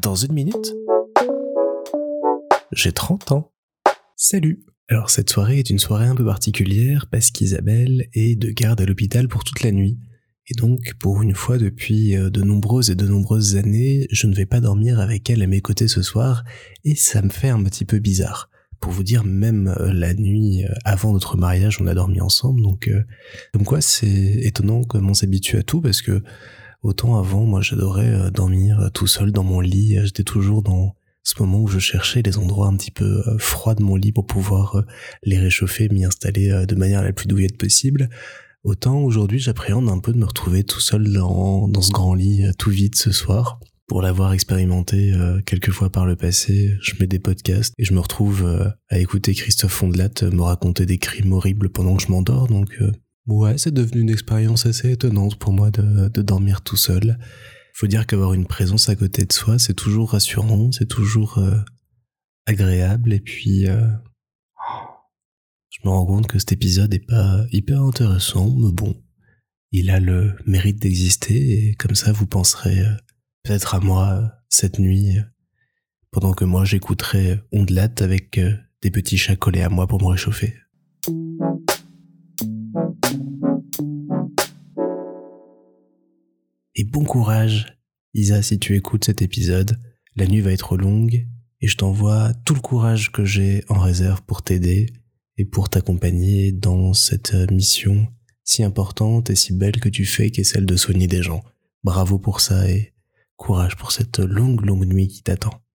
Dans une minute, j'ai 30 ans. Salut Alors cette soirée est une soirée un peu particulière parce qu'Isabelle est de garde à l'hôpital pour toute la nuit. Et donc, pour une fois depuis euh, de nombreuses et de nombreuses années, je ne vais pas dormir avec elle à mes côtés ce soir, et ça me fait un petit peu bizarre. Pour vous dire, même euh, la nuit euh, avant notre mariage, on a dormi ensemble, donc comme quoi c'est étonnant comment on s'habitue à tout, parce que autant avant, moi j'adorais dormir tout seul dans mon lit, j'étais toujours dans ce moment où je cherchais les endroits un petit peu froids de mon lit pour pouvoir les réchauffer, m'y installer de manière la plus douillette possible. Autant aujourd'hui j'appréhende un peu de me retrouver tout seul dans, dans ce grand lit euh, tout vide ce soir. Pour l'avoir expérimenté euh, quelques fois par le passé, je mets des podcasts et je me retrouve euh, à écouter Christophe Fondelat me raconter des crimes horribles pendant que je m'endors. Donc ouais, c'est devenu une expérience assez étonnante pour moi de, de dormir tout seul. Faut dire qu'avoir une présence à côté de soi, c'est toujours rassurant, c'est toujours agréable et puis je me rends compte que cet épisode est pas hyper intéressant, mais bon, il a le mérite d'exister et comme ça vous penserez euh, peut-être à moi euh, cette nuit, euh, pendant que moi j'écouterai Ondelat avec des petits chats collés à moi pour me réchauffer. Et bon courage, Isa, si tu écoutes cet épisode. La nuit va être longue et je t'envoie tout le courage que j'ai en réserve pour t'aider et pour t'accompagner dans cette mission si importante et si belle que tu fais, qui est celle de soigner des gens. Bravo pour ça et courage pour cette longue, longue nuit qui t'attend.